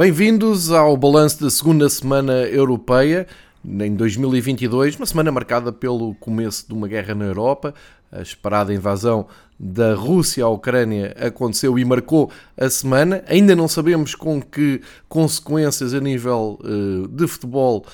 Bem-vindos ao balanço da segunda semana europeia em 2022, uma semana marcada pelo começo de uma guerra na Europa. A esperada invasão da Rússia à Ucrânia aconteceu e marcou a semana. Ainda não sabemos com que consequências a nível uh, de futebol eh,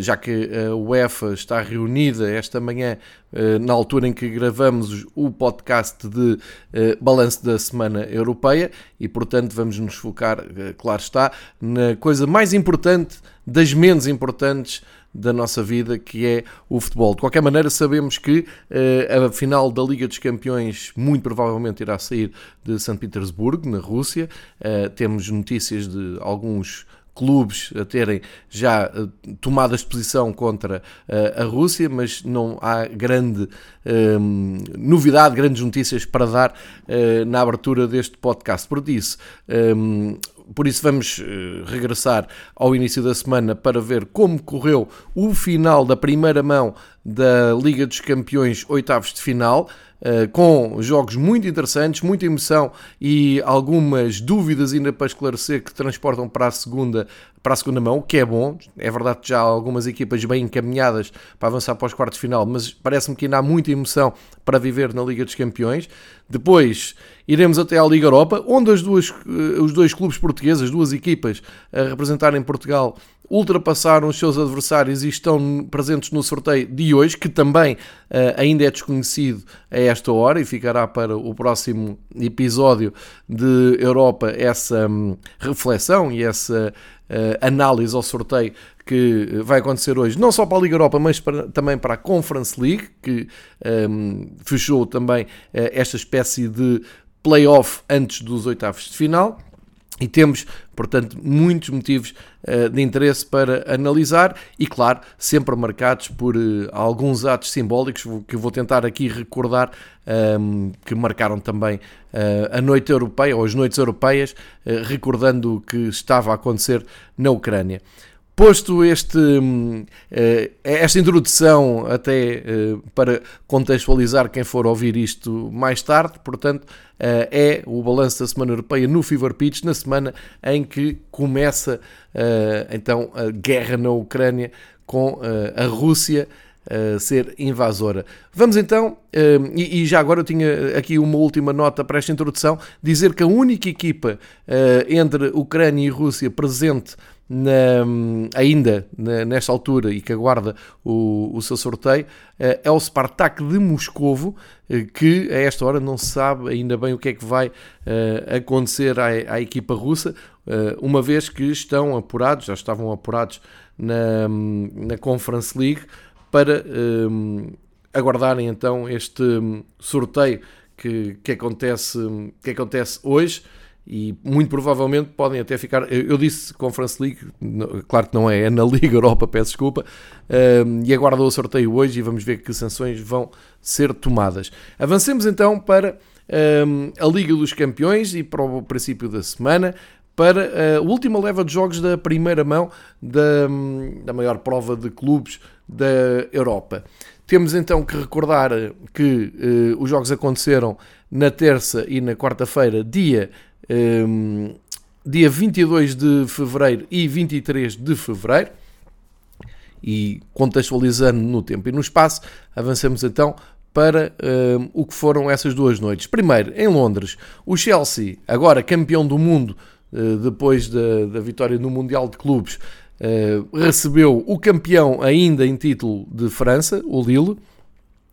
já que a UEFA está reunida esta manhã, eh, na altura em que gravamos o podcast de eh, balanço da Semana Europeia, e portanto vamos nos focar, claro está, na coisa mais importante das menos importantes da nossa vida, que é o futebol. De qualquer maneira, sabemos que a final da Liga dos Campeões muito provavelmente irá sair de São Petersburgo, na Rússia. temos notícias de alguns clubes a terem já eh, tomadas de posição contra uh, a Rússia, mas não há grande um, ehm, novidade, grandes notícias para dar uh, na abertura deste podcast. Por isso, um, ehm, por isso vamos regressar ao início da semana para ver como correu o final da primeira mão da Liga dos Campeões, oitavos de final. Uh, com jogos muito interessantes, muita emoção e algumas dúvidas ainda para esclarecer que transportam para a segunda para a segunda mão, o que é bom. É verdade que já há algumas equipas bem encaminhadas para avançar para os quartos de final, mas parece-me que ainda há muita emoção para viver na Liga dos Campeões. Depois iremos até à Liga Europa, onde as duas, eh, os dois clubes portugueses, as duas equipas a representarem Portugal, ultrapassaram os seus adversários e estão presentes no sorteio de hoje, que também uh, ainda é desconhecido a esta hora e ficará para o próximo episódio de Europa essa um, reflexão e essa uh, análise ao sorteio que vai acontecer hoje, não só para a Liga Europa, mas para, também para a Conference League, que um, fechou também uh, esta espécie de playoff antes dos oitavos de final. E temos, portanto, muitos motivos uh, de interesse para analisar e, claro, sempre marcados por uh, alguns atos simbólicos que vou tentar aqui recordar um, ehm, que marcaram também uh, a noite europeia ou as noites europeias, recordando o que estava a acontecer na Ucrânia. Posto este, hum, eh, esta introdução até eh, para contextualizar quem for ouvir isto mais tarde, portanto, eh, é o balanço da Semana Europeia no Fever Pitch, na semana em que começa então a guerra na Ucrânia com a Rússia ser invasora. Vamos então, e já agora eu tinha aqui uma última nota para esta introdução, dizer que a única equipa entre Ucrânia e Rússia presente na, ainda na, nesta altura e que aguarda o, o seu sorteio eh, é o Spartak de Moscovo, eh, que a esta hora não se sabe ainda bem o que é que vai uh, acontecer à, à, equipa russa, uma vez que estão apurados, já estavam apurados na, na Conference League, para um, aguardarem então este sorteio que, que, acontece, que acontece hoje e muito provavelmente podem até ficar. Eu disse Conference League, claro que não é, é na Liga Europa, peço desculpa, um, e aguardo o sorteio hoje e vamos ver que sanções vão ser tomadas. Avancemos então para um, a Liga dos Campeões e para o princípio da semana. Para a última leva de jogos da primeira mão da, da maior prova de clubes da Europa. Temos então que recordar que uh, os jogos aconteceram na terça e na quarta-feira, dia um, dia 22 de fevereiro e 23 de fevereiro. E contextualizando no tempo e no espaço, avançamos então para um, o que foram essas duas noites. Primeiro, em Londres, o Chelsea, agora campeão do mundo uh, depois da, da, vitória no Mundial de Clubes, uh, recebeu o campeão ainda em título de França, o Lille,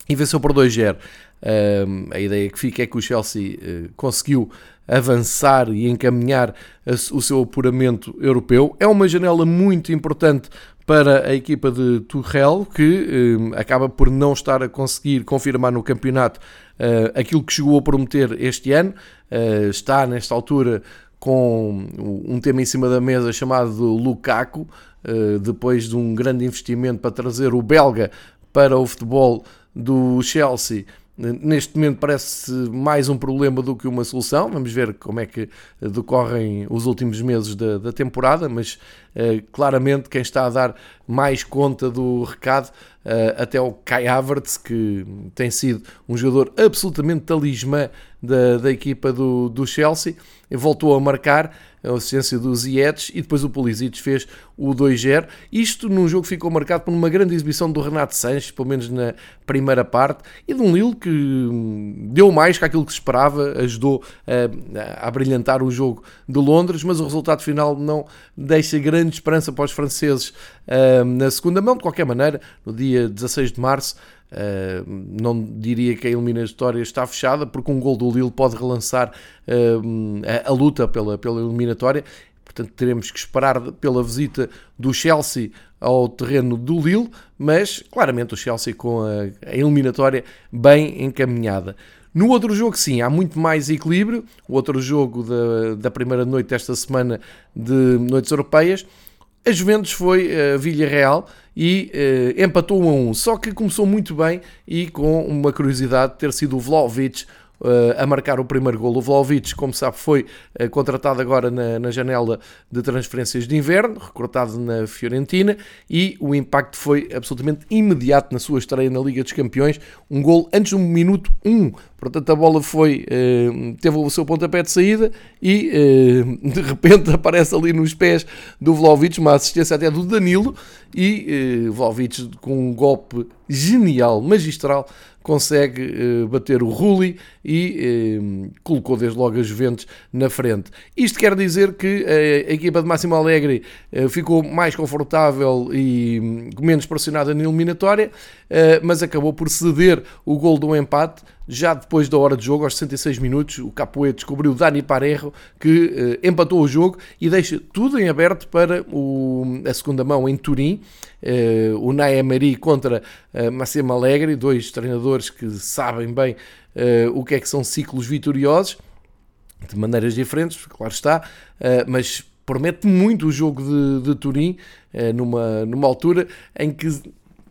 e venceu por 2-0. Um, a ideia que fica é que o Chelsea uh, conseguiu avançar e encaminhar o seu apuramento europeu. É uma janela muito importante para a equipa de Tuchel, que eh, acaba por não estar a conseguir confirmar no campeonato eh, aquilo que chegou a prometer este ano. Eh, está, nesta altura, com um tema em cima da mesa chamado Lukaku, eh, depois de um grande investimento para trazer o belga para o futebol do Chelsea Neste momento parece mais um problema do que uma solução. Vamos ver como é que decorrem os últimos meses da, da temporada, mas claramente quem está a dar mais conta do recado até o Kai Havertz, que tem sido um jogador absolutamente talismã da, da equipa do, do Chelsea, voltou a marcar a assistência do Ziyech e depois o Pulisic fez o 2-0. Isto num jogo que ficou marcado por uma grande exibição do Renato Sanches, pelo menos na primeira parte, e de um Lille que hum, deu mais que aquilo que se esperava, ajudou a, a brilhantar o jogo de Londres, mas o resultado final não deixa grande esperança para os franceses hum, na segunda mão. De qualquer maneira, no dia 16 de março, Uh, não diria que a eliminatória está fechada, porque um gol do Lille pode relançar uh, a, a, luta pela, pela eliminatória. Portanto, teremos que esperar pela visita do Chelsea ao terreno do Lille, mas claramente o Chelsea com a, a eliminatória bem encaminhada. No outro jogo, sim, há muito mais equilíbrio. O outro jogo da, da primeira noite desta semana de noites europeias a Juventus foi a uh, Villarreal e uh, empatou 1 a 1. Só que começou muito bem e com uma curiosidade de ter sido o Vlaovic a marcar o primeiro gol. O Vlaovic, como sabe, foi uh, contratado agora na, na, janela de transferências de inverno, recrutado na Fiorentina, e o impacto foi absolutamente imediato na sua estreia na Liga dos Campeões. Um gol antes do minuto 1 Portanto, a bola foi, eh, teve o seu pontapé de saída e eh, de repente aparece ali nos pés do Vlaovic, uma assistência até do Danilo e eh, Vlaovic com um golpe genial, magistral, consegue bater o Rulli e colocou desde logo as Juventus na frente. Isto quer dizer que a equipa de Máximo Alegre ficou mais confortável e hum, menos pressionada na eliminatória, mas acabou por ceder o gol do empate já depois da hora de jogo, aos 66 minutos, o Capoe descobriu Dani Parejo, que eh, empatou o jogo e deixa tudo em aberto para o, a segunda mão em Turim. Eh, o Naemari contra eh, Massimo Alegre, dois treinadores que sabem bem eh, o que é que são ciclos vitoriosos, de maneiras diferentes, claro está, mas promete muito o jogo de, de Turim, numa, numa altura em que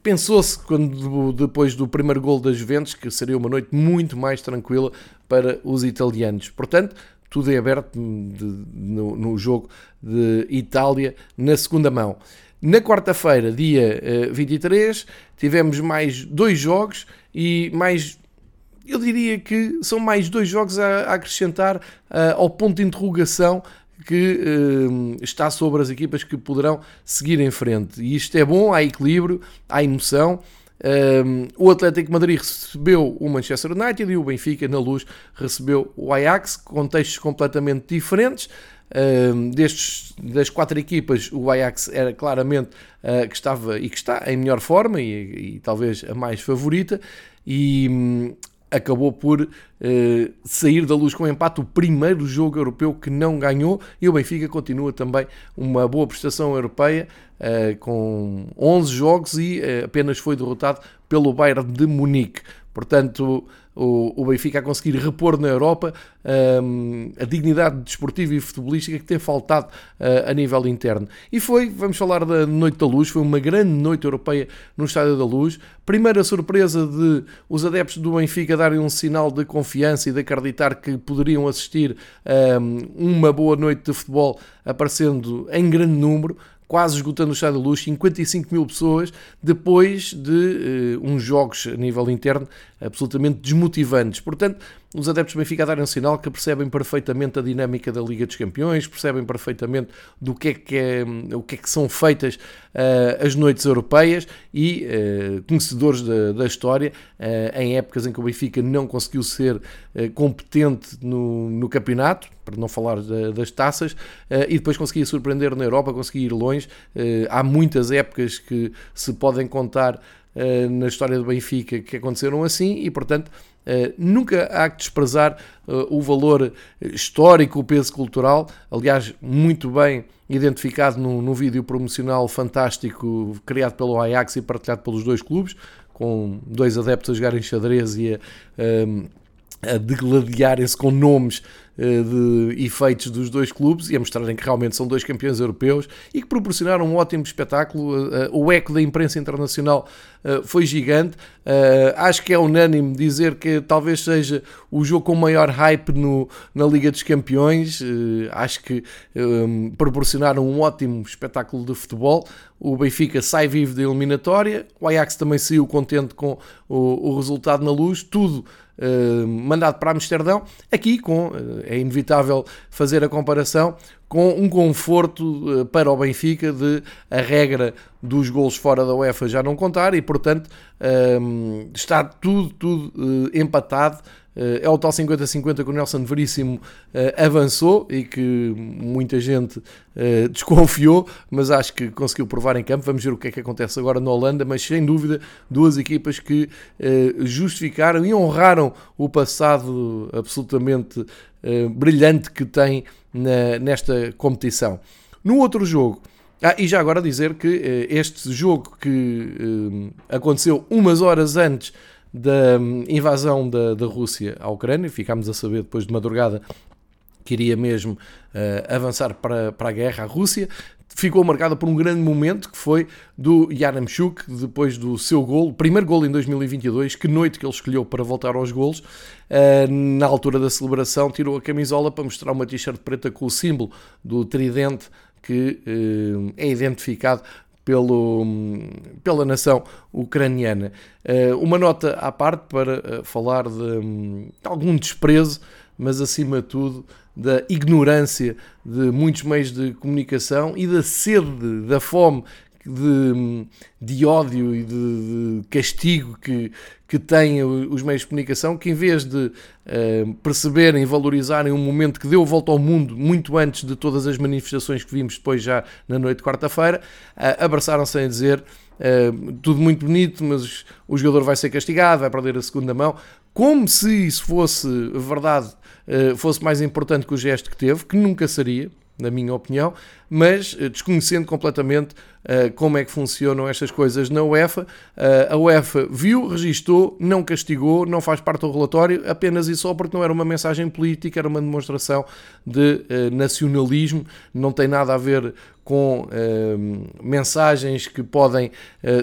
Pensou-se, quando depois do primeiro gol das Juventus, que seria uma noite muito mais tranquila para os italianos. Portanto, tudo é aberto de, no, no, jogo de Itália na segunda mão. Na quarta-feira, dia 23, eh, tivemos mais dois jogos e mais. Eu diria que são mais dois jogos a, acrescentar uh, ao ponto de interrogação que uh, está sobre as equipas que poderão seguir em frente. E isto é bom, há equilíbrio, há emoção. Um, o Atlético Madrid recebeu o Manchester United e o Benfica, na luz, recebeu o Ajax, contextos completamente diferentes. Um, destes, das quatro equipas, o Ajax era claramente uh, que estava e que está em melhor forma e, e talvez a mais favorita. E um, acabou por eh, sair da luz com empate, o primeiro jogo europeu que não ganhou, e o Benfica continua também uma boa prestação europeia, eh, com 11 jogos e eh, apenas foi derrotado pelo Bayern de Munique. Portanto, o, Benfica a conseguir repor na Europa um, a dignidade desportiva e futebolística que tem faltado uh, a nível interno. E foi, vamos falar da Noite da Luz, foi uma grande noite europeia no Estádio da Luz. Primeira surpresa de os adeptos do Benfica darem um sinal de confiança e de acreditar que poderiam assistir um, uma boa noite de futebol aparecendo em grande número quase esgotando o Estádio da Luz, 55 mil pessoas, depois de uh, uns jogos a nível interno absolutamente desmotivantes. Portanto, os adeptos do Benfica darem um sinal que percebem perfeitamente a dinâmica da Liga dos Campeões, percebem perfeitamente do que é que, é, o que, é que são feitas uh, as noites europeias e uh, conhecedores da, da história uh, em épocas em que o Benfica não conseguiu ser competente no, no campeonato, para não falar da, das taças, e depois conseguia surpreender na Europa, conseguia ir longe. há muitas épocas que se podem contar na história do Benfica que aconteceram assim e, portanto, Uh, nunca há que desprezar uh, o valor histórico, o peso cultural, aliás, muito bem identificado no, no vídeo promocional fantástico criado pelo Ajax e partilhado pelos dois clubes, com dois adeptos a jogarem xadrez e a, a degladiarem-se com nomes de efeitos dos dois clubes e a mostrarem que realmente são dois campeões europeus e que proporcionaram um ótimo espetáculo. O eco da imprensa internacional foi gigante. Acho que é unânime dizer que talvez seja o jogo com maior hype no, na Liga dos Campeões. Acho que proporcionaram um ótimo espetáculo de futebol. O Benfica sai vivo da eliminatória, o Ajax também saiu contente com o, o resultado na luz, tudo uh, mandado para Amsterdão. Aqui, com, uh, é inevitável fazer a comparação com um conforto uh, para o Benfica de a regra dos gols fora da UEFA já não contar e, portanto, está tudo, tudo empatado é o tal 50-50 que o Nelson Veríssimo eh, avançou e que muita gente eh, desconfiou, mas acho que conseguiu provar em campo. Vamos ver o que é que acontece agora na Holanda, mas sem dúvida, duas equipas que eh, justificaram e honraram o passado absolutamente brilhante que tem nesta competição. No outro jogo, ah, e já agora dizer que este jogo que aconteceu umas horas antes da hum, invasão da, da Rússia à Ucrânia. Ficámos a saber depois de madrugada que iria mesmo uh, avançar para, para a guerra à Rússia. Ficou marcada por um grande momento que foi do Yaramchuk, depois do seu gol, primeiro gol em 2022, que noite que ele escolheu para voltar aos golos. Uh, na altura da celebração, tirou a camisola para mostrar uma t-shirt preta com o símbolo do tridente que uh, é identificado pelo, pela nação ucraniana. Eh, uma nota à parte para eh, falar de, de algum desprezo, mas acima de tudo da ignorância de muitos meios de comunicação e da sede, da fome de, de ódio e de, de, castigo que, que têm os meios de comunicação, que em vez de uh, perceberem e valorizarem um momento que deu volta ao mundo muito antes de todas as manifestações que vimos depois já na noite de quarta-feira, uh, abraçaram-se a dizer uh, tudo muito bonito, mas o jogador vai ser castigado, vai perder a segunda mão, como se isso fosse verdade, fosse mais importante que o gesto que teve, que nunca seria, na minha opinião, mas desconhecendo completamente uh, como é que funcionam estas coisas na UEFA. Uh, a UEFA viu, registou, não castigou, não faz parte do relatório, apenas e só porque não era uma mensagem política, era uma demonstração de uh, nacionalismo, não tem nada a ver com mensagens que podem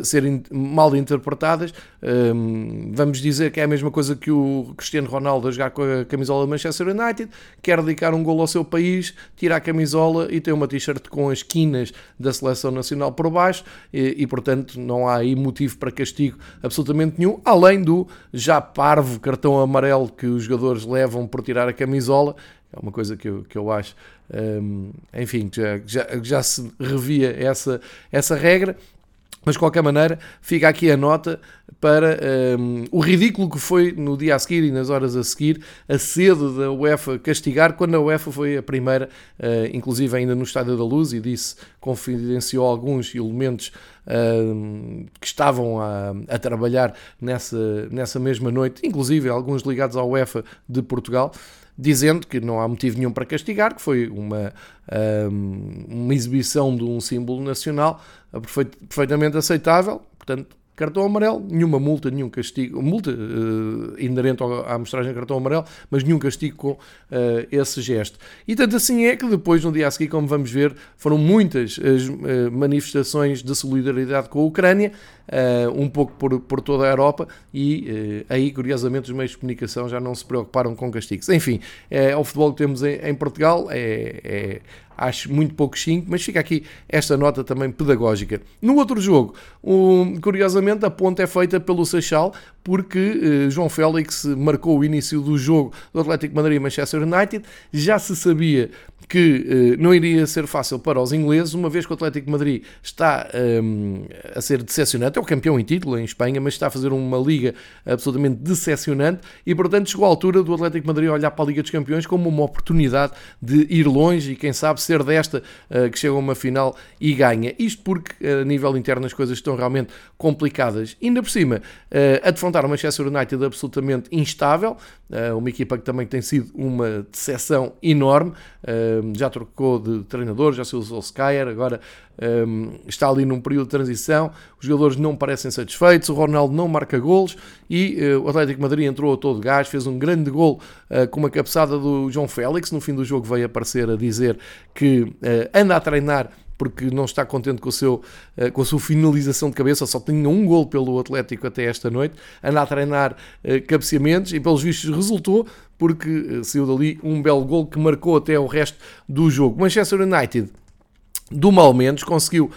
ser in mal interpretadas. Uh, vamos dizer que é a mesma coisa que o Cristiano Ronaldo a jogar com a camisola do Manchester United, quer dedicar um gol ao seu país, tira a camisola e tem uma t-shirt com as quinas da seleção nacional por baixo e, e, portanto não há aí motivo para castigo absolutamente nenhum, além do já parvo cartão amarelo que os jogadores levam por tirar a camisola, é uma coisa que eu, que eu acho, um, enfim, já, já, já se revia essa, essa regra mas de qualquer maneira, fica aqui a nota para um, o ridículo que foi no dia a seguir e nas horas a seguir a sede da UEFA castigar, quando a UEFA foi a primeira, uh, inclusive ainda no Estádio da Luz, e disse, confidenciou alguns elementos uh, que estavam a, a, trabalhar nessa, nessa mesma noite, inclusive alguns ligados à UEFA de Portugal dizendo que não há motivo nenhum para castigar, que foi uma, uma exibição de um símbolo nacional perfeitamente aceitável, portanto, cartão amarelo, nenhuma multa, nenhum castigo, multa uh, inerente à amostragem de cartão amarelo, mas nenhum castigo com uh, esse gesto. E tanto assim é que depois, no dia a seguir, como vamos ver, foram muitas as uh, manifestações de solidariedade com a Ucrânia, um pouco por, por toda a Europa, e aí, curiosamente, os meios de comunicação já não se preocuparam com castigos. Enfim, é, o futebol que temos em, em Portugal, é, é acho muito pouco 5, mas fica aqui esta nota também pedagógica. No outro jogo, um, curiosamente, a ponta é feita pelo Seixal, porque uh, João Félix marcou o início do jogo do Atlético Madrid e Manchester United. Já se sabia que uh, não iria ser fácil para os ingleses, uma vez que o Atlético Madrid está um, a ser decepcionante, é o campeão em título em Espanha, mas está a fazer uma liga absolutamente decepcionante e, portanto, chegou à altura do Atlético Madrid olhar para a Liga dos Campeões como uma oportunidade de ir longe e, quem sabe, ser desta uh, que chega a uma final e ganha. Isto porque, a nível interno, as coisas estão realmente complicadas. Ainda por cima, uh, a defrontar o Manchester United absolutamente instável, uma equipa que também tem sido uma decepção enorme. já trocou de treinador, já se usou Solskjaer, agora um, está ali num período de transição, os jogadores não parecem satisfeitos, o Ronaldo não marca golos e o Atlético Madrid entrou a todo gás, fez um grande gol com uma cabeçada do João Félix, no fim do jogo veio aparecer a dizer que anda a treinar porque não está contente com, o seu, com a sua finalização de cabeça, só tinha um gol pelo Atlético até esta noite, anda a treinar cabeceamentos e pelos vistos resultou, porque saiu dali um belo gol que marcou até o resto do jogo. Manchester United do mal menos, conseguiu uh,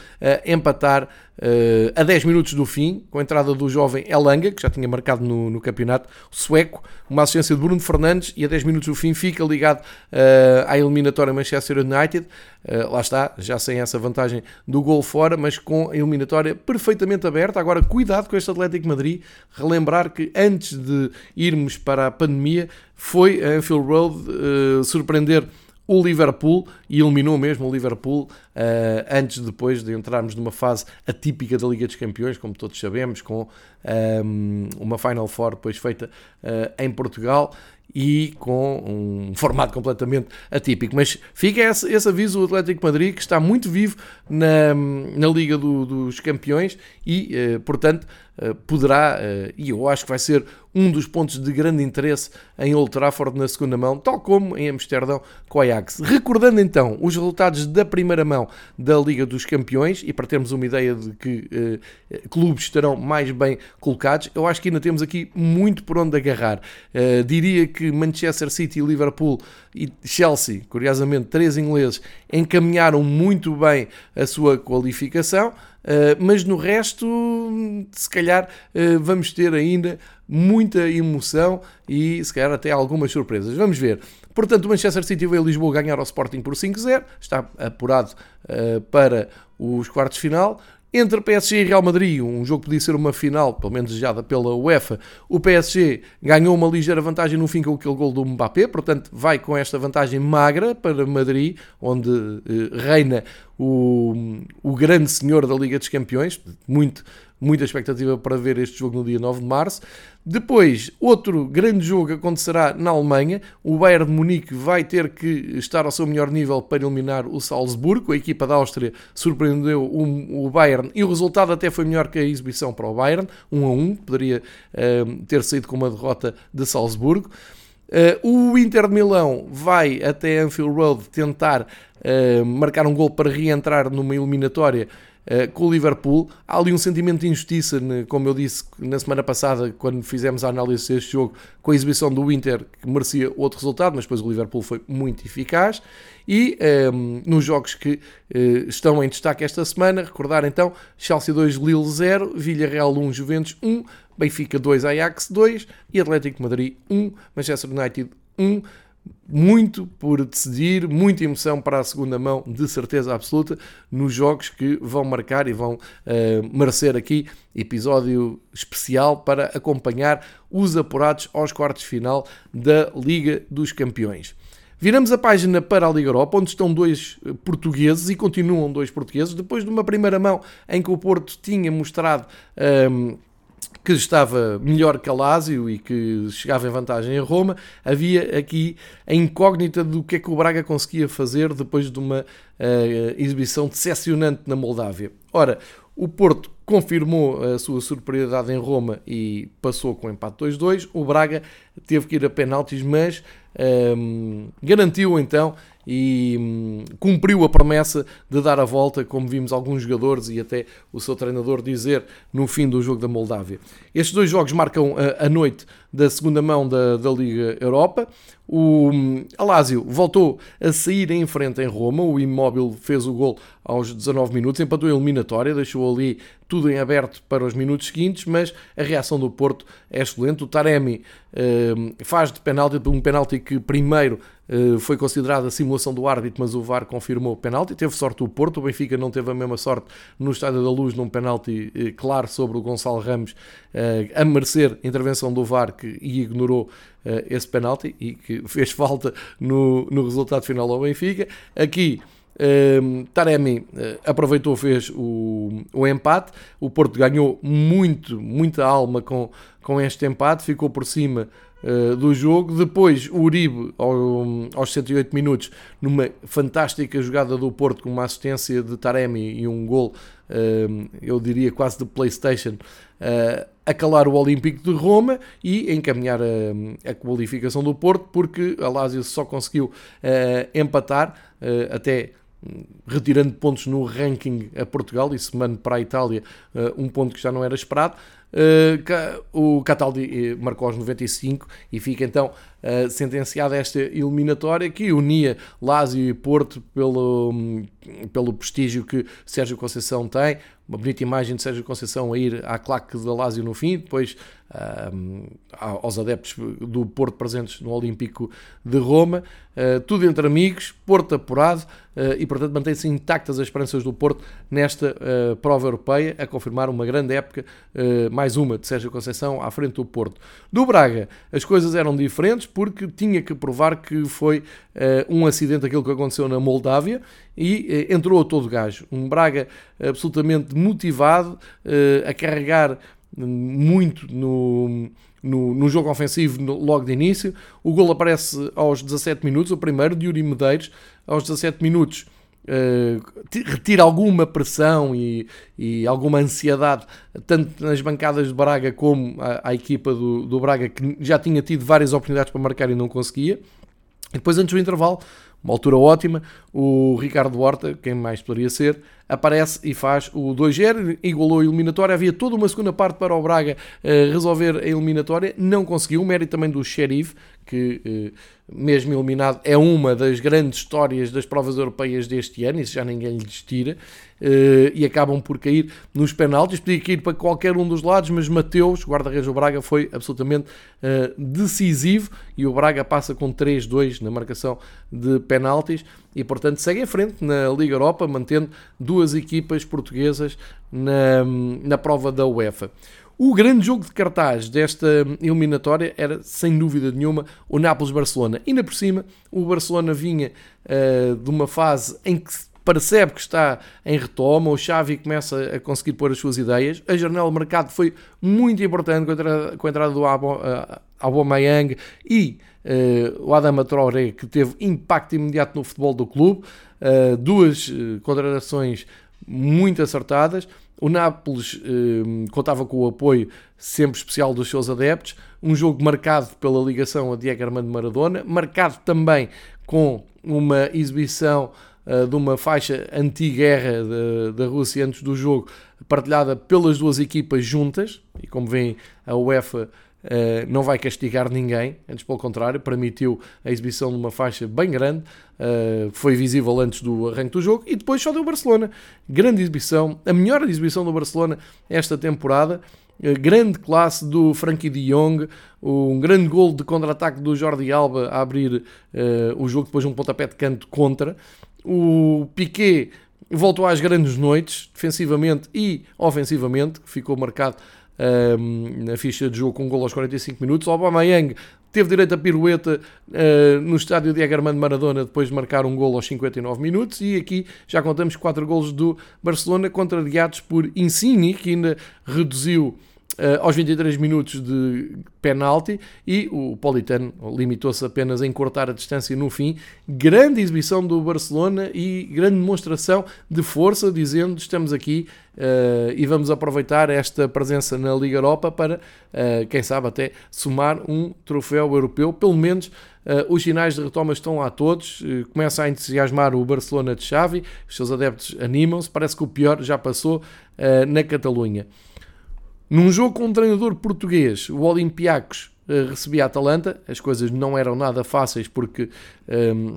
empatar uh, a 10 minutos do fim, com a entrada do jovem Elanga, que já tinha marcado no, no campeonato sueco, uma assistência de Bruno Fernandes, e a 10 minutos do fim fica ligado uh, à eliminatória Manchester United. lá está, já sem essa vantagem do gol fora, mas com a eliminatória perfeitamente aberta. Agora, cuidado com este Atlético Madrid, relembrar que antes de irmos para a pandemia, foi a Anfield Road surpreender o Liverpool e eliminou mesmo o Liverpool uh, antes depois de entrarmos numa fase atípica da Liga dos Campeões, como todos sabemos, com um, ehm, uma Final Four depois feita uh, em Portugal e com um formato completamente atípico. Mas fica esse, esse aviso do Atlético Madrid que está muito vivo na, na Liga do, dos Campeões e, uh, portanto, poderá, e eu acho que vai ser um dos pontos de grande interesse em Old Trafford na segunda mão, tal como em Amsterdão com o Ajax. Recordando então os resultados da primeira mão da Liga dos Campeões e para termos uma ideia de que eh, clubes estarão mais bem colocados, eu acho que ainda temos aqui muito por onde agarrar. Uh, diria que Manchester City, Liverpool e Chelsea, curiosamente três ingleses, encaminharam muito bem a sua qualificação. Uh, mas no resto, se calhar, uh, vamos ter ainda muita emoção e se calhar até algumas surpresas. Vamos ver. Portanto, o Manchester City veio a Lisboa ganhar ao Sporting por 5-0, está apurado uh, para os quartos de final. Entre PSG e Real Madrid, um jogo que podia ser uma final, pelo menos desejada pela UEFA, o PSG ganhou uma ligeira vantagem no fim com aquele gol do Mbappé, portanto vai com esta vantagem magra para Madrid, onde eh, reina o, o grande senhor da Liga dos Campeões, muito muita expectativa para ver este jogo no dia 9 de março. Depois, outro grande jogo acontecerá na Alemanha. O Bayern de Munique vai ter que estar ao seu melhor nível para eliminar o Salzburgo. A equipa da Áustria surpreendeu o Bayern e o resultado até foi melhor que a exibição para o Bayern, 1 a 1. Poderia uh, ter saído com uma derrota de Salzburgo. Uh, o Inter de Milão vai até Anfield Road tentar uh, marcar um gol para reentrar numa eliminatória eh, com o Liverpool. Há ali um sentimento de injustiça, como eu disse na semana passada, quando fizemos a análise deste jogo, com a exibição do Inter, que merecia outro resultado, mas depois o Liverpool foi muito eficaz. E um, ehm, nos jogos que uh, estão em destaque esta semana, recordar então: Chelsea 2, Lille 0, Villarreal 1, Juventus 1, Benfica 2, Ajax 2 e Atlético Madrid 1, Manchester United 1 muito por decidir, muita emoção para a segunda mão, de certeza absoluta, nos jogos que vão marcar e vão uh, merecer aqui episódio especial para acompanhar os apurados aos quartos de final da Liga dos Campeões. Viramos a página para a Liga Europa, onde estão dois eh, portugueses e continuam dois portugueses, depois de uma primeira mão em que o Porto tinha mostrado. Ehm, que estava melhor que a Lazio e que chegava em vantagem em Roma, havia aqui a incógnita do que é que o Braga conseguia fazer depois de uma uh, exibição decepcionante na Moldávia. Ora, o Porto confirmou a sua superioridade em Roma e passou com empate 2-2. O Braga teve que ir a penaltis, mas um, ehm, garantiu então e hum, cumpriu a promessa de dar a volta, como vimos alguns jogadores e até o seu treinador dizer no fim do jogo da Moldávia. Estes dois jogos marcam a, a noite da segunda mão da, da Liga Europa. O hum, Alásio voltou a sair em frente em Roma. O Imóvel fez o gol aos 19 minutos, empatou a eliminatória, deixou ali tudo em aberto para os minutos seguintes, mas a reação do Porto é excelente. O Taremi uh, faz de penalti, um penalti que primeiro uh, foi considerado a simulação do árbitro, mas o VAR confirmou o penalti. Teve sorte o Porto, o Benfica não teve a mesma sorte no Estádio da Luz, num penalti uh, claro sobre o Gonçalo Ramos, a merecer intervenção do VAR que ignorou esse penalti e que fez falta no, no resultado final ao Benfica. Aqui Uh, Taremi uh, aproveitou, fez o, o empate. O Porto ganhou muito, muita alma com, com este empate, ficou por cima uh, do jogo. Depois, o Uribe, ao, aos 108 minutos, numa fantástica jogada do Porto, com uma assistência de Taremi e um gol, eu diria quase de PlayStation, a calar o Olímpico de Roma e encaminhar a, a qualificação do Porto, porque a Lazio só conseguiu empatar até retirando pontos no ranking a Portugal e semana para a Itália, eh, um ponto que já não era esperado. Eh, o Cataldi eh, marcou aos 95 e fica então sentenciada esta eliminatória que unia Lazio e Porto pelo, pelo prestígio que Sérgio Conceição tem. Uma bonita imagem de Sérgio Conceição a ir à claque da Lazio no fim, depois aos adeptos do Porto presentes no Olímpico de Roma. tudo entre amigos, Porto apurado e, portanto, mantém-se intactas as esperanças do Porto nesta prova europeia, a confirmar uma grande época, mais uma de Sérgio Conceição à frente do Porto. Do Braga, as coisas eram diferentes porque tinha que provar que foi um acidente aquilo que aconteceu na Moldávia e entrou a todo gajo. Um Braga absolutamente motivado a carregar muito no, no, no, jogo ofensivo logo de início. O gol aparece aos 17 minutos, o primeiro de Yuri Medeiros, aos 17 minutos. Uh, retira alguma pressão e, e, alguma ansiedade, tanto nas bancadas de Braga como a, a equipa do, do, Braga, que já tinha tido várias oportunidades para marcar e não conseguia. E depois, antes do intervalo, uma altura ótima, o Ricardo Horta, quem mais poderia ser, aparece e faz o 2-0, igualou a eliminatória. Havia toda uma segunda parte para o Braga uh, resolver a eliminatória, não conseguiu. O mérito também do Sheriff, que, uh, mesmo eliminado, é uma das grandes histórias das provas europeias deste ano, isso já ninguém lhes tira. Uh, e acabam por cair nos penaltis. Podia cair para qualquer um dos lados, mas Mateus, guarda-redes do Braga, foi absolutamente decisivo e o Braga passa com 3-2 na marcação de penaltis e, portanto, segue em frente na Liga Europa, mantendo duas equipas portuguesas na, na prova da UEFA. O grande jogo de cartaz desta eliminatória era, sem dúvida nenhuma, o Nápoles-Barcelona. Ainda por cima, o Barcelona vinha uh, de uma fase em que percebe que está em retoma, o Xavi começa a conseguir pôr as suas ideias. A janela de mercado foi muito importante com a entrada, do Aubameyang e uh, o Adama Traoré, que teve impacto imediato no futebol do clube. Uh, duas uh, contratações muito acertadas. O Nápoles contava com o apoio sempre especial dos seus adeptos. Um jogo marcado pela ligação a Diego Armando Maradona, marcado também com uma exibição de uma faixa anti-guerra da Rússia antes do jogo, partilhada pelas duas equipas juntas. E como vem a UEFA Uh, não vai castigar ninguém, antes pelo contrário, permitiu a exibição de uma faixa bem grande, uh, foi visível antes do arranque do jogo, e depois só deu Barcelona. Grande exibição, a melhor exibição do Barcelona esta temporada, uh, grande classe do Frankie de Jong, um grande gol de contra-ataque do Jordi Alba a abrir o jogo depois de um pontapé de canto contra. O Piquet voltou às grandes noites, defensivamente e ofensivamente, ficou marcado na ficha de jogo com um gol aos 45 minutos. O Aubameyang teve direito a pirueta uh, no estádio Diego Armando Maradona depois de marcar um gol aos 59 minutos e aqui já contamos 4 golos do Barcelona contrariados por Insigne que ainda reduziu uh, aos 23 minutos de penalti e o Politano limitou-se apenas a encurtar a distância no fim. Grande exibição do Barcelona e grande demonstração de força, dizendo estamos aqui uh, e vamos aproveitar esta presença na Liga Europa para, uh, quem sabe, até somar um troféu europeu. Pelo menos uh, os sinais de retoma estão lá todos. começa a entusiasmar o Barcelona de Xavi, os seus adeptos animam-se. Parece que o pior já passou na Catalunha. Num jogo com um treinador português, o Olympiacos uh, recebia a Atalanta, as coisas não eram nada fáceis porque um, ehm,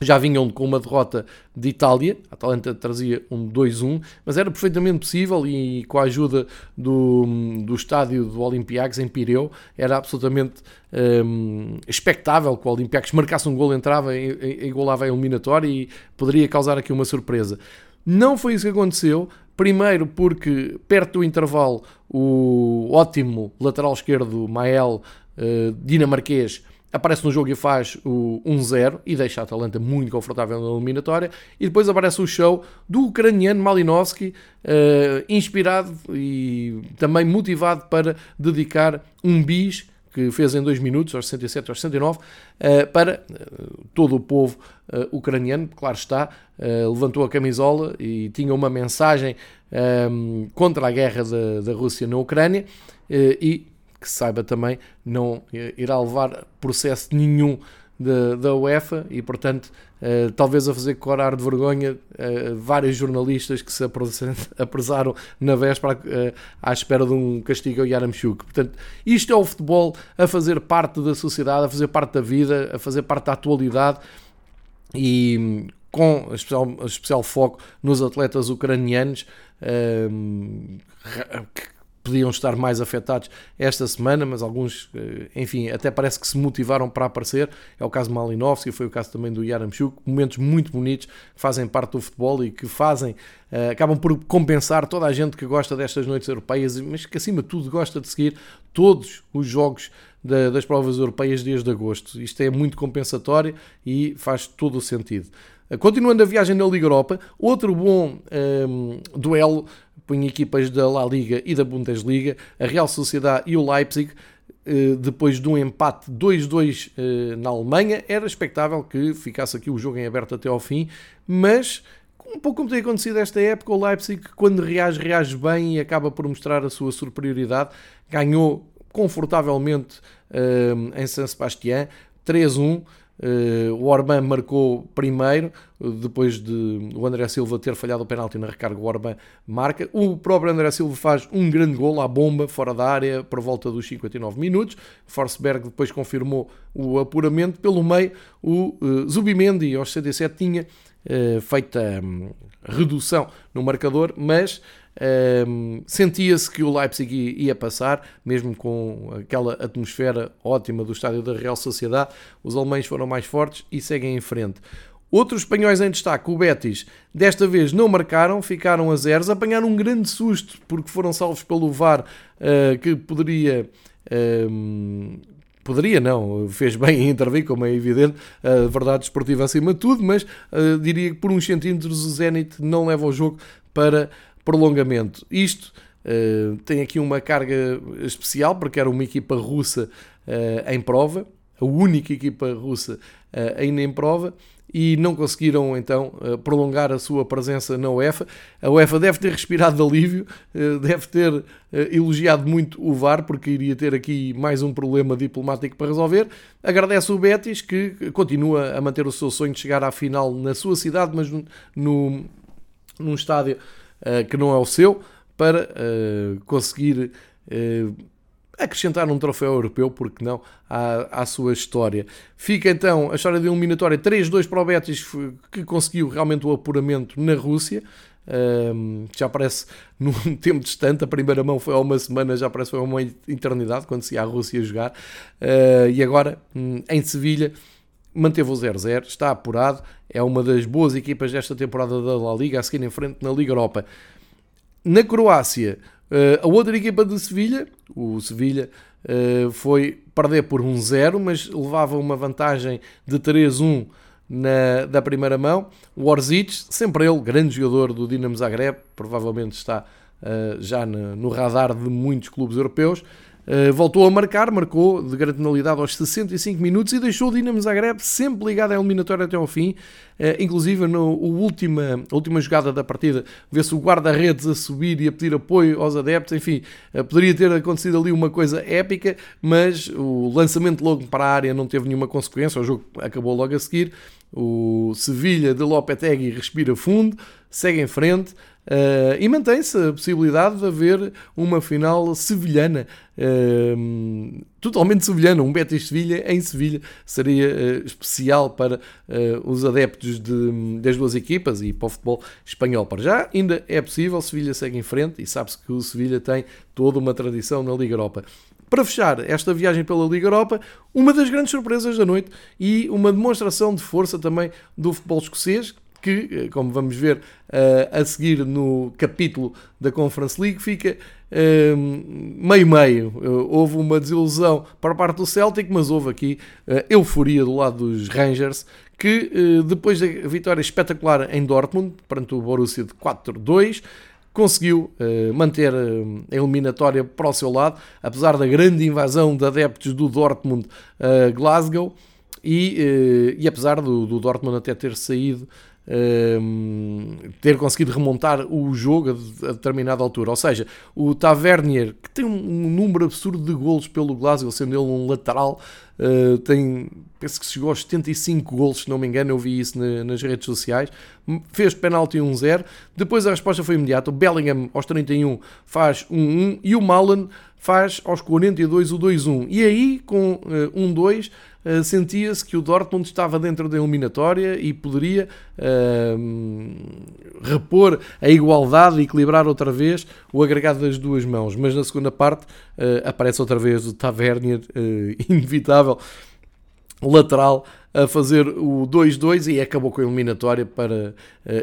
já vinham com uma derrota de Itália, a Atalanta trazia um 2-1, mas era perfeitamente possível e com a ajuda do, do estádio do Olympiacos em Pireu, era absolutamente um, ehm, expectável que o Olympiacos marcasse um gol, entrava igualava a eliminatória e poderia causar aqui uma surpresa. Não foi isso que aconteceu. Primeiro porque perto do intervalo o ótimo lateral esquerdo Mael uh, dinamarquês aparece no jogo e faz o 1-0 e deixa a Atalanta muito confortável na eliminatória. E depois aparece o show do ucraniano Malinovski, uh, inspirado e também motivado para dedicar um bis que fez em 2 minutos, aos 67 aos 69, uh, para uh, todo o povo uh, ucraniano, claro está, levantou a camisola e tinha uma mensagem um, contra a guerra da, da Rússia na Ucrânia e que saiba também, não irá levar processo nenhum da, da UEFA e, portanto, uh, talvez a fazer corar de vergonha uh, vários jornalistas que se apresaram na véspera uh, à espera de um castigo ao Yaramchuk. Portanto, isto é o futebol a fazer parte da sociedade, a fazer parte da vida, a fazer parte da atualidade e com especial, especial foco nos atletas ucranianos que podiam estar mais afetados esta semana, mas alguns, eh, enfim, até parece que se motivaram para aparecer. É o caso de Malinovski, foi o caso também do Yaramchuk. Momentos muito bonitos que fazem parte do futebol e que fazem, uh, acabam por compensar toda a gente que gosta destas noites europeias, mas que acima de tudo gosta de seguir todos os jogos da, das provas europeias desde agosto. Isto é muito compensatório e faz todo o sentido. Continuando a viagem na Liga Europa, outro bom um, ehm, duelo põe equipas da La Liga e da Bundesliga, a Real Sociedade e o Leipzig, eh, depois de um empate 2-2 eh, na Alemanha, era expectável que ficasse aqui o jogo em aberto até ao fim, mas um pouco como tem acontecido esta época, o Leipzig, quando reage, reage bem e acaba por mostrar a sua superioridade, ganhou confortavelmente eh, em San Sebastián 3-1. Uh, o Orban marcou primeiro, depois de o André Silva ter falhado o penalti na recarga, o Orban marca. O próprio André Silva faz um grande gol à bomba, fora da área, por volta dos 59 minutos. Forsberg depois confirmou o apuramento. Pelo meio, o uh, Zubimendi, aos 67, tinha uh, feito a um, redução no marcador, mas um, Sentia-se que o Leipzig ia passar, mesmo com aquela atmosfera ótima do estádio da Real Sociedade. Os alemães foram mais fortes e seguem em frente. Outros espanhóis em destaque, o Betis, desta vez não marcaram, ficaram a zeros, apanharam um grande susto porque foram salvos pelo VAR, uh, que poderia. Um, poderia não, fez bem em intervir, como é evidente, a verdade esportiva acima de tudo, mas uh, diria que por uns centímetros o Zenit não leva o jogo para prolongamento. Isto uh, tem aqui uma carga especial, porque era uma equipa russa uh, em prova, a única equipa russa ainda em prova, e não conseguiram então prolongar a sua presença na UEFA. A UEFA deve ter respirado de alívio, deve ter elogiado muito o VAR, porque iria ter aqui mais um problema diplomático para resolver. Agradece o Betis, que continua a manter o seu sonho de chegar à final na sua cidade, mas no, num estádio que não é o seu, para conseguir acrescentar um troféu europeu, porque não, à, à sua história. Fica então a história de eliminatória 3-2 para o Betis, que conseguiu realmente o apuramento na Rússia. Um, já parece num tempo distante, a primeira mão foi há uma semana, já parece foi uma eternidade quando se ia à Rússia jogar. Uh, e agora um, em Sevilha manteve o 0-0, está apurado, é uma das boas equipas desta temporada da La Liga, a seguir em frente na Liga Europa. Na Croácia, eh, a outra equipa de Sevilha, o Sevilha, eh, foi perder por 1-0, mas levava uma vantagem de 3-1 na, da primeira mão. O Orzic, sempre ele, grande jogador do Dinamo Zagreb, provavelmente está uh, já no, no radar de muitos clubes europeus. Uh, voltou a marcar, marcou de grande penalidade aos 65 minutos e deixou o Dinamo Zagreb sempre ligado à eliminatória até ao fim. Uh, inclusive, na última, última jogada da partida, vê-se o guarda-redes a subir e a pedir apoio aos adeptos. Enfim, uh, poderia ter acontecido ali uma coisa épica, mas o lançamento logo para a área não teve nenhuma consequência. O jogo acabou logo a seguir. O Sevilha de Lopetegui respira fundo, segue em frente. Uh, e mantém-se a possibilidade de haver uma final sevilhana, uh, totalmente sevilhana, um Betis-Sevilha em Sevilha, seria uh, especial para os adeptos de, das duas equipas e para o futebol espanhol. Para já ainda é possível, Sevilha segue em frente e sabe-se que o Sevilha tem toda uma tradição na Liga Europa. Para fechar esta viagem pela Liga Europa, uma das grandes surpresas da noite e uma demonstração de força também do futebol escocês, que, como vamos ver a seguir no capítulo da Conference League, fica meio-meio. houve uma desilusão para a parte do Celtic, mas houve aqui euforia do lado dos Rangers, que depois da vitória espetacular em Dortmund, perante o Borussia de 4-2, conseguiu uh, manter uh, a eliminatória para o seu lado, apesar da grande invasão de adeptos do Dortmund a uh, Glasgow e, e apesar do, do, Dortmund até ter saído, ter conseguido remontar o jogo a, determinada altura. Ou seja, o Tavernier, que tem um, número absurdo de golos pelo Glasgow, sendo ele um lateral, Uh, tem, penso que chegou aos 75 gols, se não me engano, eu vi isso na, nas redes sociais. Fez penalti 1-0. Depois a resposta foi imediata. O Bellingham aos 31 faz 1-1 e o Malen faz aos 42 o 2-1. E aí, com uh, 1-2, uh, sentia-se que o Dortmund estava dentro da eliminatória e poderia uh, repor a igualdade e equilibrar outra vez o agregado das duas mãos. Mas na segunda parte uh, aparece outra vez o Tavernier, inevitável, lateral, a fazer o 2-2 e acabou com a eliminatória para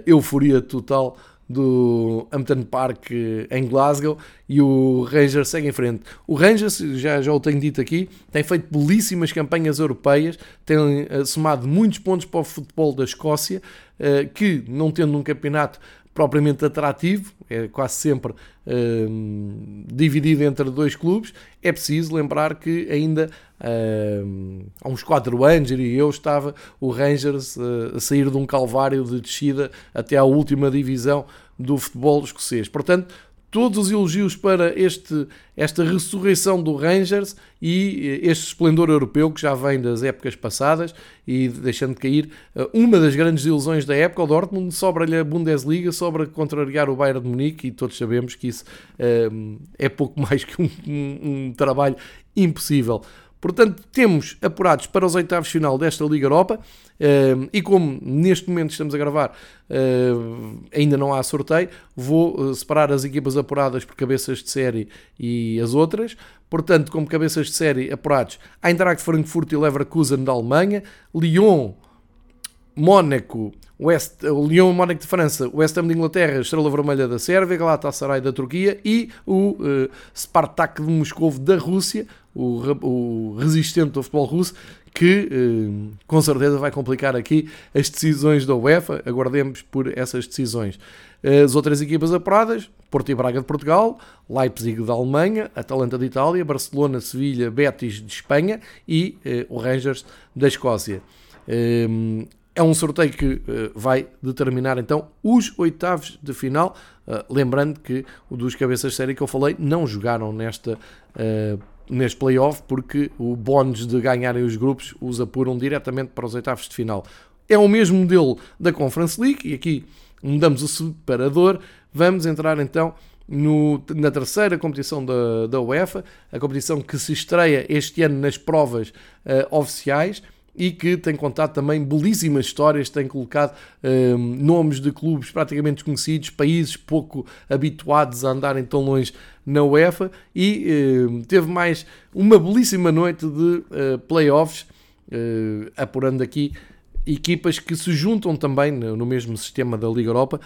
euforia total do Hampton Park em Glasgow e o Rangers segue em frente. O Rangers, já, já o tenho dito aqui, tem feito belíssimas campanhas europeias, tem uh, somado muitos pontos para o futebol da Escócia, uh, que não tendo um campeonato propriamente atrativo, é quase sempre uh, dividido entre dois clubes. É preciso lembrar que ainda uh, há uns 4 anos, e eu, estava o Rangers uh, a sair de um calvário de descida até à última divisão do futebol escocês. Portanto, todos os elogios para este, esta ressurreição do Rangers e eh, este esplendor europeu que já vem das épocas passadas e deixando de cair eh, uma das grandes ilusões da época, o Dortmund, sobra-lhe a Bundesliga, sobra contrariar o Bayern de Munique e todos sabemos que isso um, eh, é pouco mais que um, um, um trabalho impossível. Portanto, temos apurados para os oitavos final desta Liga Europa uh, e como neste momento estamos a gravar, uh, ainda não há sorteio, vou uh, separar as equipas apuradas por cabeças de série e as outras. Portanto, como cabeças de série apurados, Eintracht Frankfurt e Leverkusen da Alemanha, Lyon, Mónaco, West, o Lyon Mónaco de França, o West Ham de Inglaterra, Estrela Vermelha da Sérvia, Galatasaray da Turquia e o uh, Spartak de Moscou da Rússia, o, o resistente do futebol russo, que uh, com certeza vai complicar aqui as decisões da UEFA. Aguardemos por essas decisões. As outras equipas apuradas, Porto e Braga de Portugal, Leipzig da Alemanha, Atalanta de Itália, Barcelona, Sevilha, Betis de Espanha e uh, o Rangers da Escócia. É um sorteio que vai determinar então os oitavos de final. Lembrando que o dos cabeças de série que eu falei não jogaram nesta, neste playoff porque o bónus de ganharem os grupos os apuram diretamente para os oitavos de final. É o mesmo modelo da Conference League e aqui mudamos o separador. Vamos entrar então no, na terceira competição da, da UEFA, a competição que se estreia este ano nas provas oficiais e que tem contado também belíssimas histórias, tem colocado um, nomes de clubes praticamente desconhecidos, países pouco habituados a andarem tão longe na UEFA e um, teve mais uma belíssima noite de uh, playoffs, uh, apurando aqui equipas que se juntam também no mesmo sistema da Liga Europa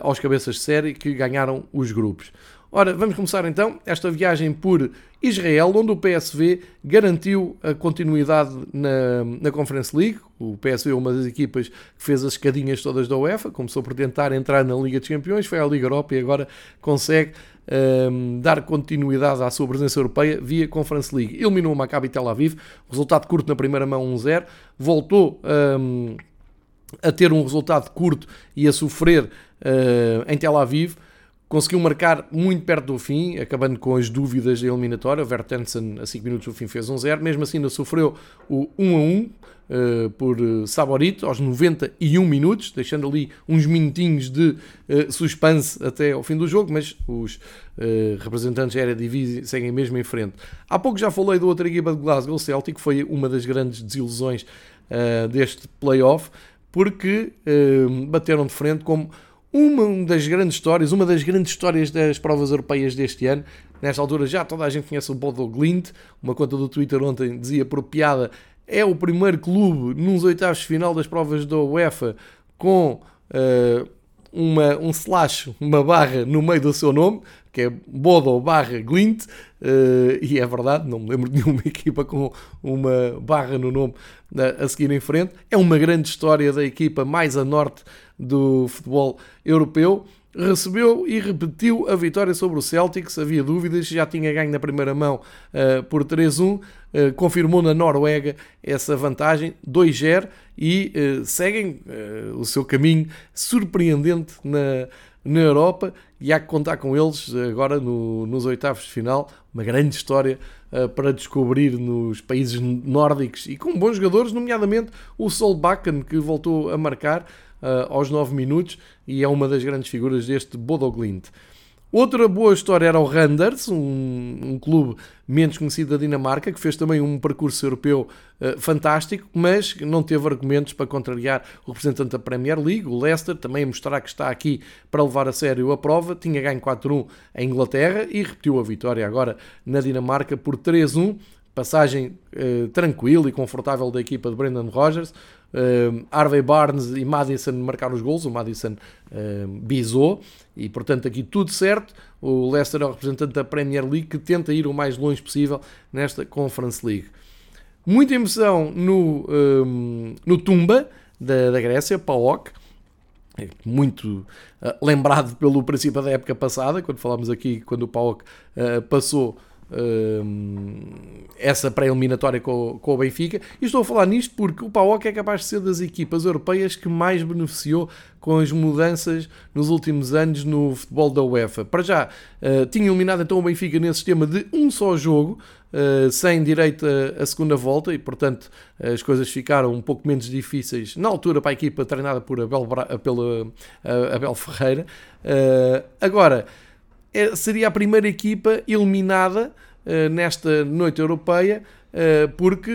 aos cabeças de série que ganharam os grupos. Ora, vamos começar então esta viagem por Israel, onde o PSV garantiu a continuidade na, na Conference League. O PSV é uma das equipas que fez as escadinhas todas da UEFA, começou por tentar entrar na Liga dos Campeões, foi à Liga Europa e agora consegue um, dar continuidade à sua presença europeia via Conference League. Eliminou o Maccabi Tel Aviv, resultado curto na primeira mão 1-0, voltou um, a ter um resultado curto e a sofrer uh, em Tel Aviv, Conseguiu marcar muito perto do fim, acabando com as dúvidas da eliminatória. O Vertensen, a 5 minutos do fim, fez 1-0. Mesmo assim, ainda sofreu o 1-1 uh, eh, por eh, Saborito aos 91 minutos, deixando ali uns minutinhos de uh, suspense até ao fim do jogo, mas os uh, representantes da Eredivisie seguem mesmo em frente. Há pouco já falei da outra equipa de Glasgow Celtic, que foi uma das grandes desilusões deste playoff, porque bateram de frente como uma das grandes histórias, uma das grandes histórias das provas europeias deste ano. Nesta altura já toda a gente conhece o Bodo Glint, uma conta do Twitter ontem dizia por piada, é o primeiro clube nos oitavos de final das provas da UEFA com uh, uma, um slash, uma barra no meio do seu nome, que é Bodo barra Glint, uh, e é verdade, não me lembro de nenhuma equipa com uma barra no nome uh, a seguir em frente. É uma grande história da equipa mais a norte do futebol europeu recebeu e repetiu a vitória sobre o Celtics. Havia dúvidas, já tinha ganho na primeira mão uh, por 3-1, uh, eh, confirmou na Noruega essa vantagem, 2-0, e uh, seguem o seu caminho surpreendente na, na Europa. E há que contar com eles agora no, nos oitavos de final. Uma grande história para descobrir nos países nórdicos e com bons jogadores, nomeadamente o Solbakken, que voltou a marcar uh, aos 9 minutos e é uma das grandes figuras deste Bodo Glint. Outra boa história era o Randers, um, um, clube menos conhecido da Dinamarca, que fez também um percurso europeu uh, fantástico, mas não teve argumentos para contrariar o representante da Premier League, o Leicester, também a mostrar que está aqui para levar a sério a prova. Tinha ganho 4-1 em Inglaterra e repetiu a vitória agora na Dinamarca por 3-1. Passagem uh, tranquila e confortável da equipa de Brendan Rodgers. Uh, Harvey Barnes e Madison marcaram os gols, o Madison uh, bisou e portanto aqui tudo certo. O Leicester é o representante da Premier League que tenta ir o mais longe possível nesta Conference League. Muita emoção no, um, no Tumba da, da Grécia, PAOK, muito uh, lembrado pelo princípio da época passada, quando falámos aqui, quando o PAOK uh, passou essa pré-eliminatória com, com, o Benfica. E estou a falar nisto porque o PAOK é capaz de ser das equipas europeias que mais beneficiou com as mudanças nos últimos anos no futebol da UEFA. Para já, uh, tinha eliminado então o Benfica nesse sistema de um só jogo, uh, sem direito a, segunda volta, e portanto as coisas ficaram um pouco menos difíceis na altura para a equipa treinada por Abel, pela Abel Ferreira. Uh, agora seria a primeira equipa eliminada uh, nesta noite europeia uh, porque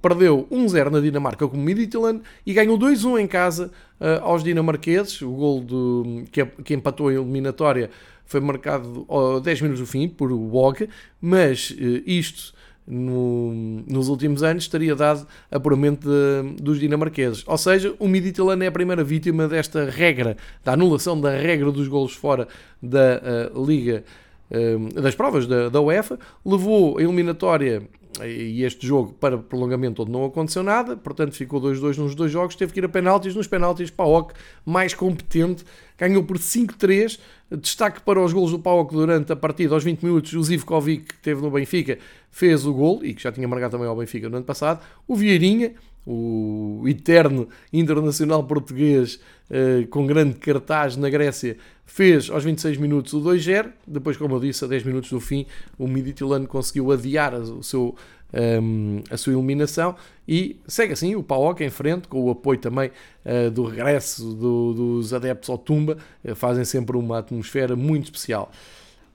perdeu 1-0 na Dinamarca com o Midtjylland e ganhou 2-1 em casa uh, aos dinamarqueses. O gol do, que, empatou a eliminatória foi marcado a 10 minutos do fim por Wog, mas isto no, nos últimos anos estaria dado apuramento de, dos dinamarqueses. Ou seja, o Midtjylland é a primeira vítima desta regra, da anulação da regra dos golos fora da uh, Liga, uh, das provas da, da UEFA, levou a eliminatória e este jogo para prolongamento onde não aconteceu nada, portanto ficou 2-2 nos dois jogos, teve que ir a penaltis, nos penaltis PAOK mais competente, ganhou por 5-3, destaque para os golos do PAOK durante a partida, aos 20 minutos, o Zivkovic, que teve no Benfica, fez o gol, e que já tinha marcado também ao Benfica no ano passado, o Vieirinha, o eterno internacional português eh, com grande cartaz na Grécia, fez aos 26 minutos o 2-0. Depois, como eu disse, a 10 minutos do fim, o Midtjylland conseguiu adiar o seu, um, ehm, a sua eliminação e segue assim o PAOK em frente, com o apoio também uh, do regresso do, dos adeptos ao Tumba, uh, fazem sempre uma atmosfera muito especial.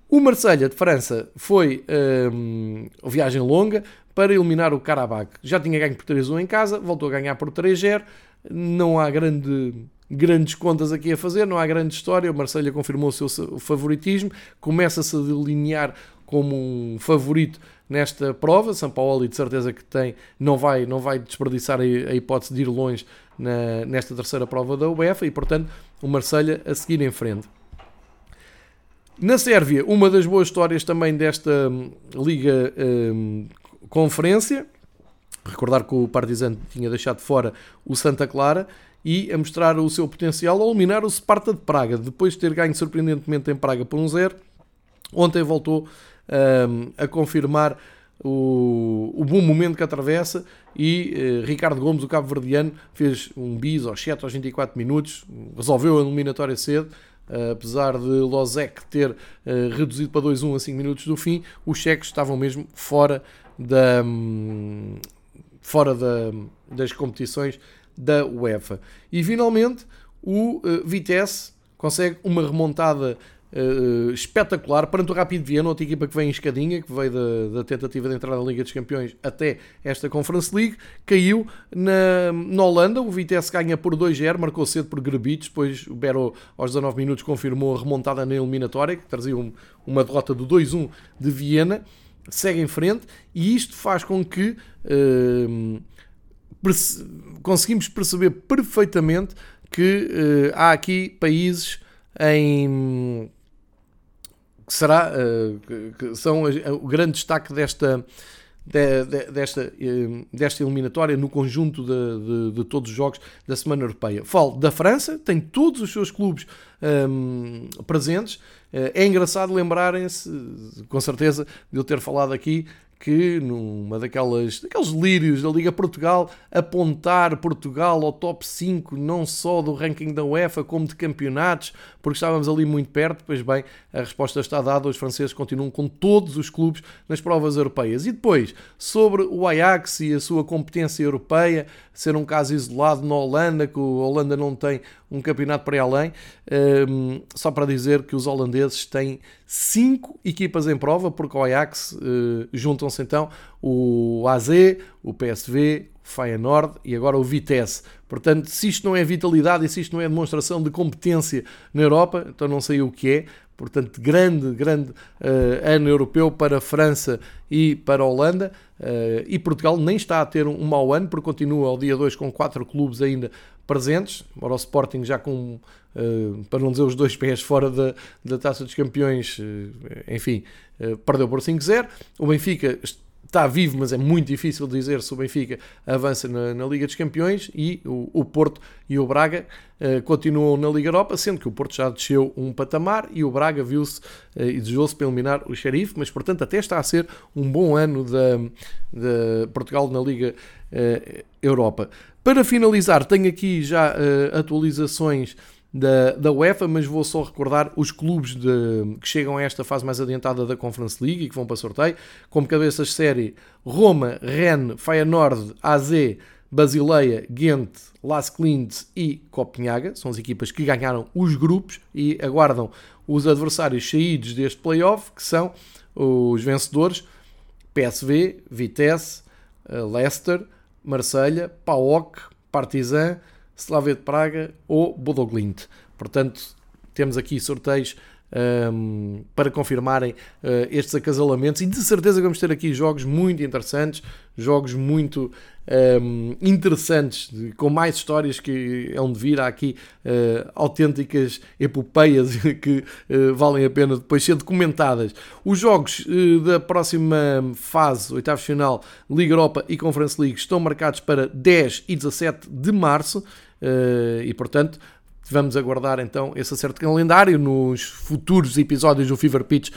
O Marselha de França foi um, ehm, viagem longa para eliminar o Karabakh. Já tinha ganho por 3-1 em casa, voltou a ganhar por 3-0. Não há grande grandes contas aqui a fazer, não há grande história. O Marselha confirmou o seu favoritismo, começa-se a delinear como um favorito nesta prova. São Paulo, de certeza que tem, não vai, não vai desperdiçar a, a hipótese de ir longe na, nesta terceira prova da UEFA e, portanto, o Marselha a seguir em frente. Na Sérvia, uma das boas histórias também desta hum, Liga um, Conferência. Recordar que o Partizan tinha deixado fora o Santa Clara e a mostrar o seu potencial ao eliminar o Sparta de Praga, depois de ter ganho surpreendentemente em Praga por um zero. Ontem voltou um, a confirmar o, o, bom momento que atravessa e uh, Ricardo Gomes, o cabo-verdiano, fez um bis aos 7 aos 24 minutos, resolveu a eliminatória cedo, uh, apesar de Lozek ter uh, reduzido para 2-1 a 5 minutos do fim, os cheques estavam mesmo fora, da, um, fora da, das competições da UEFA. E finalmente o uh, Vitesse consegue uma remontada uh, espetacular perante o Rapid Viena, outra equipa que vem em escadinha, que veio da, da, tentativa de entrar na Liga dos Campeões até esta Conference League, caiu na, na Holanda, o Vitesse ganha por 2-0, marcou cedo por Grebich, depois o Bero aos 19 minutos confirmou a remontada na eliminatória, que trazia um, uma derrota do 2-1 de Viena, segue em frente, e isto faz com que... Uh, conseguimos perceber perfeitamente que uh, há aqui países em que será uh, que são o grande destaque desta de, de, desta, desta eliminatória no conjunto de, de, todos os jogos da Semana Europeia. Falo da França, tem todos os seus clubes um, presentes. É engraçado lembrarem-se, com certeza, de eu ter falado aqui que numa daquelas daqueles lírios da Liga Portugal apontar Portugal ao top 5 não só do ranking da UEFA como de campeonatos, porque estávamos ali muito perto, pois bem, a resposta está dada, os franceses continuam com todos os clubes nas provas europeias. E depois, sobre o Ajax e a sua competência europeia, ser um caso isolado na Holanda, que a Holanda não tem um campeonato para além, um, só para dizer que os holandeses têm cinco equipas em prova, porque o Ajax uh, juntam-se então o AZ, o PSV, o Feyenoord e agora o Vitesse. Portanto, se isto não é vitalidade e se isto não é demonstração de competência na Europa, então não sei o que é. Portanto, grande, grande uh, ano europeu para a França e para a Holanda. Uh, e Portugal nem está a ter um, um mau ano, porque continua ao dia 2 com quatro clubes ainda presentes, embora o Sporting já com, uh, para não dizer os dois pés fora da, da Taça dos Campeões, uh, enfim, uh, perdeu por 5-0. O Benfica está vivo, mas é muito difícil dizer se o Benfica avança na, na Liga dos Campeões e o, o Porto e o Braga uh, continuam na Liga Europa, sendo que o Porto já desceu um patamar e o Braga viu-se uh, e desejou-se para eliminar o Xerife, mas portanto até está a ser um bom ano de Portugal na Liga uh, Europa. Para finalizar, tenho aqui já atualizações da, da UEFA, mas vou só recordar os clubes de, que chegam a esta fase mais adiantada da Conference League e que vão para sorteio, como cabeças de série Roma, Rennes, Feyenoord, AZ, Basileia, Ghent, Las Clint e Copenhaga, são as equipas que ganharam os grupos e aguardam os adversários saídos deste playoff, que são os vencedores PSV, Vitesse, eh, Leicester, Marselha, PAOK, Partizan, Slavia de Praga ou Bodoglint. Portanto, temos aqui sorteios um, para confirmarem uh, estes acasalamentos e de certeza vamos ter aqui jogos muito interessantes, jogos muito um, interessantes, com mais histórias que é onde vir. Há aqui uh, autênticas epopeias que uh, valem a pena depois ser documentadas. Os jogos da próxima fase, oitavo final, Liga Europa e Conference League, estão marcados para 10 e 17 de março e portanto Vamos aguardar então esse acerto de calendário. Nos futuros episódios do Fever Pitch uh,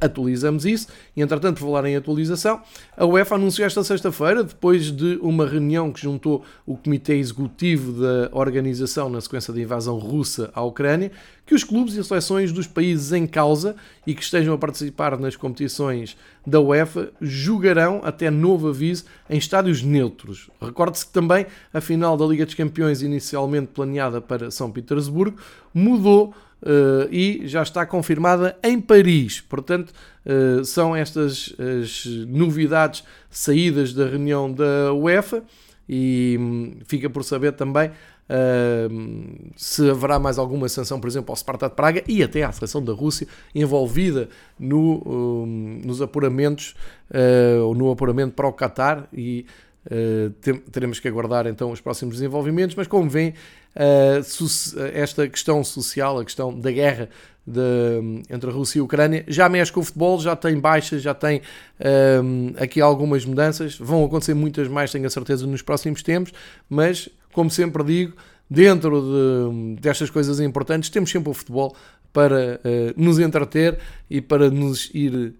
atualizamos isso. E entretanto, por falar em atualização, a UEFA anunciou esta sexta-feira, depois de uma reunião que juntou o Comitê Executivo da organização na sequência da invasão russa à Ucrânia, que os clubes e seleções dos países em causa e que estejam a participar nas competições da UEFA jogarão até novo aviso em estádios neutros. Recorde-se que também a final da Liga dos Campeões, inicialmente planeada para São Petersburgo, mudou Uh, e já está confirmada em Paris. Portanto, uh, são estas as novidades saídas da reunião da UEFA e hum, fica por saber também Uh, se haverá mais alguma sanção, por exemplo, ao Sparta de Praga e até à seleção da Rússia envolvida no, uh, nos apuramentos uh, ou no apuramento para o Qatar e uh, teremos que aguardar então os próximos desenvolvimentos, mas como vem esta questão social, a questão da guerra de, entre a Rússia e a Ucrânia, já mexe com o futebol, já tem baixas, já tem aqui algumas mudanças, vão acontecer muitas mais, tenho a certeza, nos próximos tempos, mas como sempre digo, dentro de, destas coisas importantes, temos sempre o futebol para uh, nos entreter e para nos ir uh,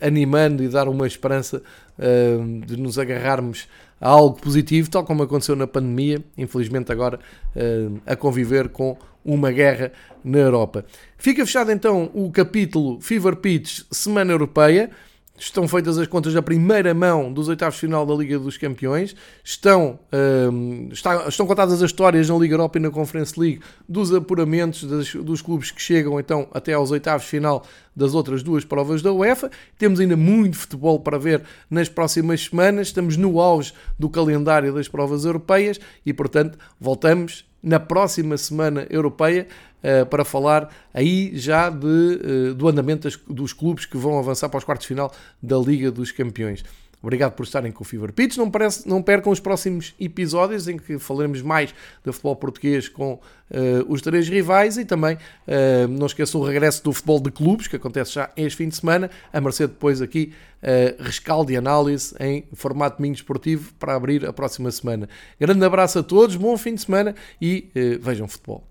animando e dar uma esperança uh, de nos agarrarmos a algo positivo, tal como aconteceu na pandemia, infelizmente agora a conviver com uma guerra na Europa. Fica fechado então o capítulo Fever Pitch Semana Europeia. Estão feitas as contas da primeira mão dos oitavos de final da Liga dos Campeões. Estão, um, está, estão contadas as histórias na Liga Europa e na Conference League dos apuramentos das, dos clubes que chegam então até aos oitavos de final das outras duas provas da UEFA. Temos ainda muito futebol para ver nas próximas semanas. Estamos no auge do calendário das provas europeias e, portanto, voltamos na próxima semana europeia uh, para falar aí já de, uh, do andamento dos clubes que vão avançar para os quartos de final da Liga dos Campeões. Obrigado por estarem com o Fever Pitch. Não, parece, não percam os próximos episódios em que falaremos mais do futebol português com uh, os três rivais e também uh, não esqueçam o regresso do futebol de clubes, que acontece já este fim de semana, a mercê depois aqui uh, rescaldo e análise em formato domingo esportivo para abrir a próxima semana. Grande abraço a todos, bom fim de semana e uh, vejam futebol.